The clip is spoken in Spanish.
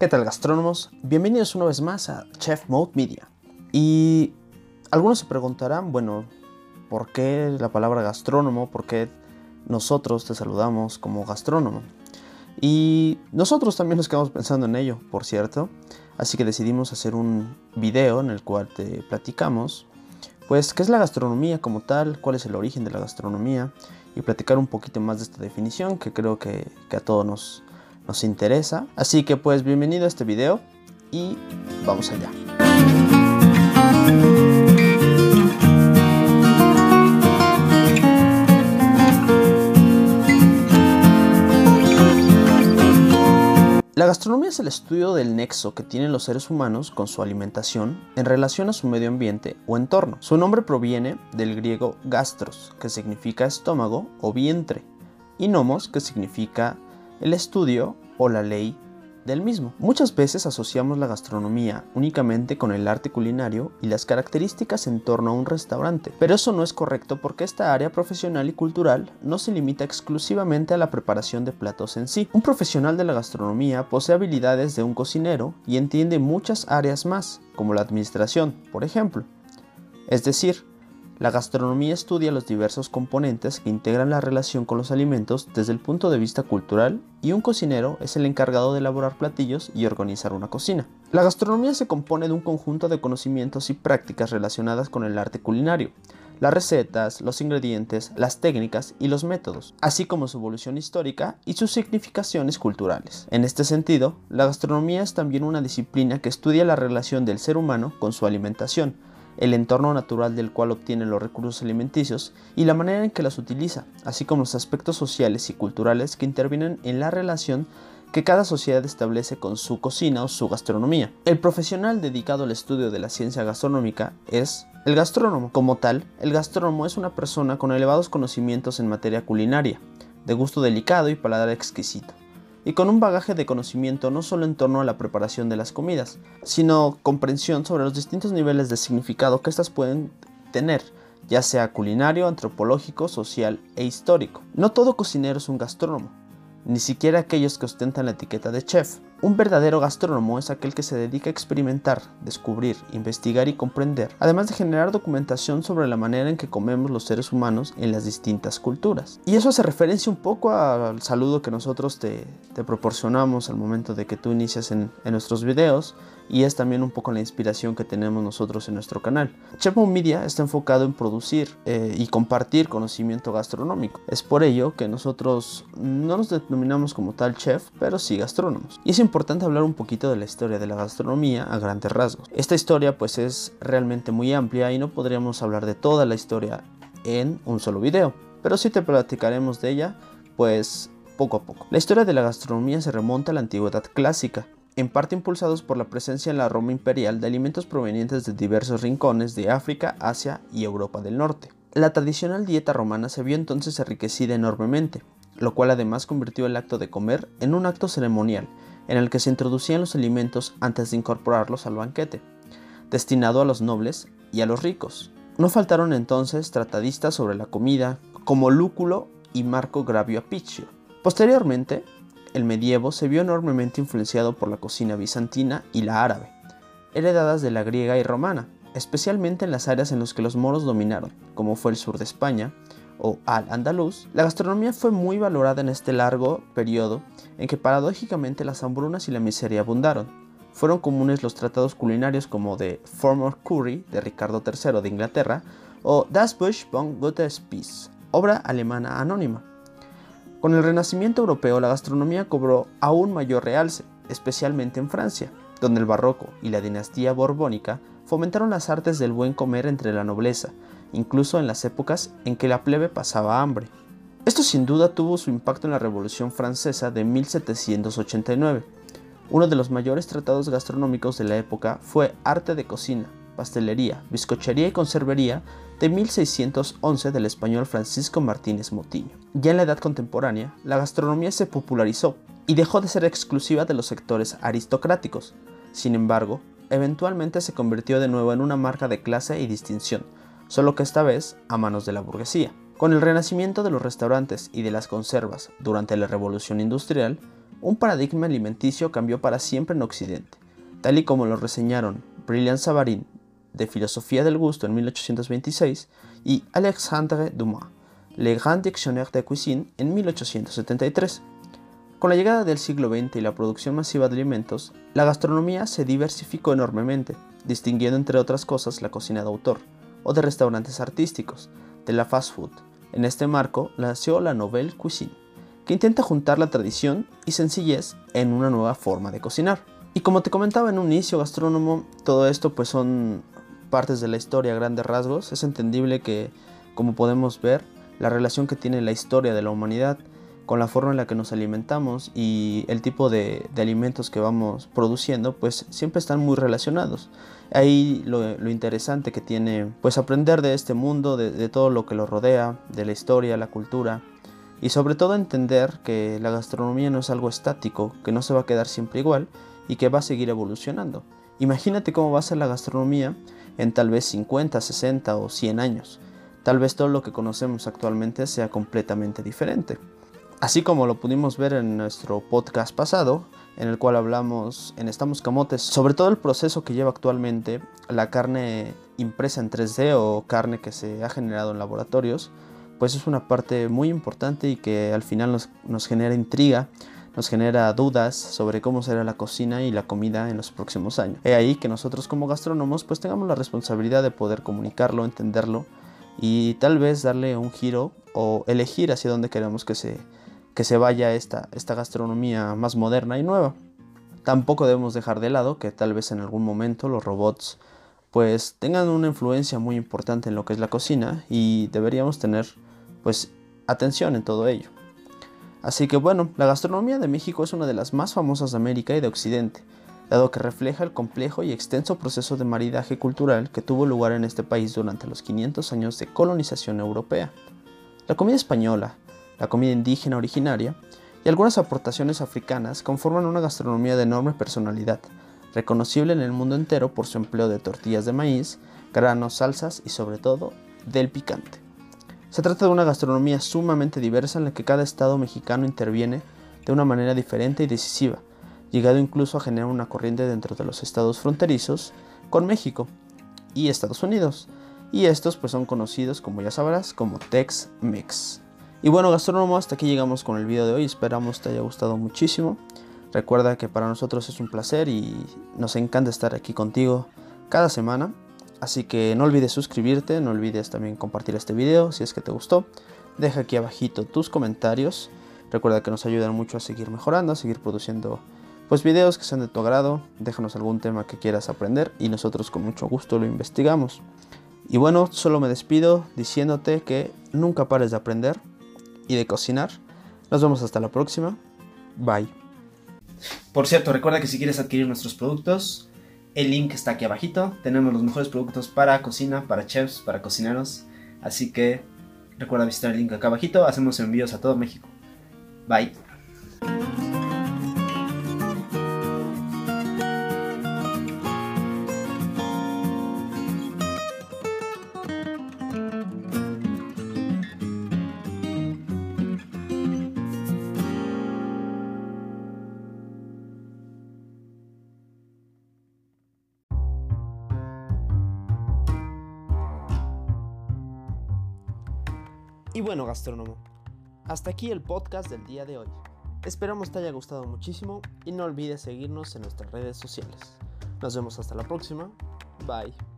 ¿Qué tal gastrónomos? Bienvenidos una vez más a Chef Mode Media. Y algunos se preguntarán, bueno, ¿por qué la palabra gastrónomo? ¿Por qué nosotros te saludamos como gastrónomo? Y nosotros también nos quedamos pensando en ello, por cierto. Así que decidimos hacer un video en el cual te platicamos, pues, qué es la gastronomía como tal, cuál es el origen de la gastronomía y platicar un poquito más de esta definición que creo que, que a todos nos, nos interesa. Así que pues bienvenido a este video y vamos allá. La gastronomía es el estudio del nexo que tienen los seres humanos con su alimentación en relación a su medio ambiente o entorno. Su nombre proviene del griego gastros, que significa estómago o vientre, y nomos, que significa el estudio o la ley del mismo. Muchas veces asociamos la gastronomía únicamente con el arte culinario y las características en torno a un restaurante, pero eso no es correcto porque esta área profesional y cultural no se limita exclusivamente a la preparación de platos en sí. Un profesional de la gastronomía posee habilidades de un cocinero y entiende muchas áreas más, como la administración, por ejemplo. Es decir, la gastronomía estudia los diversos componentes que integran la relación con los alimentos desde el punto de vista cultural y un cocinero es el encargado de elaborar platillos y organizar una cocina. La gastronomía se compone de un conjunto de conocimientos y prácticas relacionadas con el arte culinario, las recetas, los ingredientes, las técnicas y los métodos, así como su evolución histórica y sus significaciones culturales. En este sentido, la gastronomía es también una disciplina que estudia la relación del ser humano con su alimentación, el entorno natural del cual obtiene los recursos alimenticios y la manera en que los utiliza, así como los aspectos sociales y culturales que intervienen en la relación que cada sociedad establece con su cocina o su gastronomía. El profesional dedicado al estudio de la ciencia gastronómica es el gastrónomo. Como tal, el gastrónomo es una persona con elevados conocimientos en materia culinaria, de gusto delicado y paladar exquisito y con un bagaje de conocimiento no solo en torno a la preparación de las comidas, sino comprensión sobre los distintos niveles de significado que éstas pueden tener, ya sea culinario, antropológico, social e histórico. No todo cocinero es un gastrónomo, ni siquiera aquellos que ostentan la etiqueta de chef. Un verdadero gastrónomo es aquel que se dedica a experimentar, descubrir, investigar y comprender, además de generar documentación sobre la manera en que comemos los seres humanos en las distintas culturas. Y eso hace referencia un poco al saludo que nosotros te, proporcionamos al momento de que tú inicias en, nuestros videos y es también un poco la inspiración que tenemos nosotros en nuestro canal. Chef Media está enfocado en producir eh, y compartir conocimiento gastronómico. Es por ello que nosotros no nos denominamos como tal chef, pero sí gastrónomos. Y es importante hablar un poquito de la historia de la gastronomía a grandes rasgos. Esta historia pues es realmente muy amplia y no podríamos hablar de toda la historia en un solo video, pero sí te platicaremos de ella pues poco a poco. La historia de la gastronomía se remonta a la antigüedad clásica, en parte impulsados por la presencia en la Roma imperial de alimentos provenientes de diversos rincones de África, Asia y Europa del Norte. La tradicional dieta romana se vio entonces enriquecida enormemente, lo cual además convirtió el acto de comer en un acto ceremonial en el que se introducían los alimentos antes de incorporarlos al banquete, destinado a los nobles y a los ricos. No faltaron entonces tratadistas sobre la comida, como Lúculo y Marco Gravio Appicio. Posteriormente, el medievo se vio enormemente influenciado por la cocina bizantina y la árabe, heredadas de la griega y romana, especialmente en las áreas en las que los moros dominaron, como fue el sur de España, o al-Andaluz, la gastronomía fue muy valorada en este largo periodo en que paradójicamente las hambrunas y la miseria abundaron. Fueron comunes los tratados culinarios como de Former Curry de Ricardo III de Inglaterra o Das Buch von Gutes Peace, obra alemana anónima. Con el Renacimiento europeo la gastronomía cobró aún mayor realce, especialmente en Francia, donde el barroco y la dinastía borbónica fomentaron las artes del buen comer entre la nobleza, incluso en las épocas en que la plebe pasaba hambre. Esto sin duda tuvo su impacto en la Revolución Francesa de 1789. Uno de los mayores tratados gastronómicos de la época fue Arte de Cocina, Pastelería, Bizcochería y Conservería de 1611 del español Francisco Martínez Motiño. Ya en la edad contemporánea, la gastronomía se popularizó y dejó de ser exclusiva de los sectores aristocráticos. Sin embargo, eventualmente se convirtió de nuevo en una marca de clase y distinción, solo que esta vez a manos de la burguesía. Con el renacimiento de los restaurantes y de las conservas durante la Revolución Industrial, un paradigma alimenticio cambió para siempre en Occidente, tal y como lo reseñaron Brilliant Savarin, de Filosofía del Gusto en 1826, y Alexandre Dumas, Le Grand Dictionnaire de Cuisine en 1873. Con la llegada del siglo XX y la producción masiva de alimentos, la gastronomía se diversificó enormemente, distinguiendo entre otras cosas la cocina de autor, o de restaurantes artísticos, de la fast food. En este marco nació la Nouvelle Cuisine, que intenta juntar la tradición y sencillez en una nueva forma de cocinar. Y como te comentaba en un inicio gastrónomo, todo esto pues son partes de la historia a grandes rasgos. Es entendible que, como podemos ver, la relación que tiene la historia de la humanidad con la forma en la que nos alimentamos y el tipo de, alimentos que vamos produciendo, pues siempre están muy relacionados. Ahí lo, interesante que tiene, pues aprender de este mundo, de, todo lo que lo rodea, de la historia, la cultura, y sobre todo entender que la gastronomía no es algo estático, que no se va a quedar siempre igual y que va a seguir evolucionando. Imagínate cómo va a ser la gastronomía en tal vez 50, 60 o 100 años. Tal vez todo lo que conocemos actualmente sea completamente diferente. Así como lo pudimos ver en nuestro podcast pasado, en el cual hablamos en Estamos Camotes sobre todo el proceso que lleva actualmente la carne impresa en 3D o carne que se ha generado en laboratorios, pues es una parte muy importante y que al final nos, genera intriga, nos genera dudas sobre cómo será la cocina y la comida en los próximos años. Es ahí que nosotros como gastrónomos pues tengamos la responsabilidad de poder comunicarlo, entenderlo y tal vez darle un giro o elegir hacia dónde queremos que se que se vaya esta, esta gastronomía más moderna y nueva. Tampoco debemos dejar de lado que tal vez en algún momento los robots pues tengan una influencia muy importante en lo que es la cocina y deberíamos tener pues atención en todo ello. Así que bueno, la gastronomía de México es una de las más famosas de América y de Occidente, dado que refleja el complejo y extenso proceso de maridaje cultural que tuvo lugar en este país durante los 500 años de colonización europea. La comida española, la comida indígena originaria y algunas aportaciones africanas conforman una gastronomía de enorme personalidad, reconocible en el mundo entero por su empleo de tortillas de maíz, granos, salsas y sobre todo del picante. Se trata de una gastronomía sumamente diversa en la que cada estado mexicano interviene de una manera diferente y decisiva, llegado incluso a generar una corriente dentro de los estados fronterizos con México y Estados Unidos, y estos pues son conocidos como ya sabrás como Tex-Mex. Y bueno, gastrónomo, hasta aquí llegamos con el video de hoy. Esperamos te haya gustado muchísimo. Recuerda que para nosotros es un placer y nos encanta estar aquí contigo cada semana. Así que no olvides suscribirte, no olvides también compartir este video si es que te gustó. Deja aquí abajito tus comentarios. Recuerda que nos ayudan mucho a seguir mejorando, a seguir produciendo pues videos que sean de tu agrado. Déjanos algún tema que quieras aprender y nosotros con mucho gusto lo investigamos. Y bueno, solo me despido diciéndote que nunca pares de aprender y de cocinar. Nos vemos hasta la próxima. Bye. Por cierto, recuerda que si quieres adquirir nuestros productos, el link está aquí abajito. Tenemos los mejores productos para cocina, para chefs, para cocineros. Así que recuerda visitar el link acá abajito. Hacemos envíos a todo México. Bye. Y bueno, gastrónomo, hasta aquí el podcast del día de hoy. Esperamos te haya gustado muchísimo y no olvides seguirnos en nuestras redes sociales. Nos vemos hasta la próxima. Bye.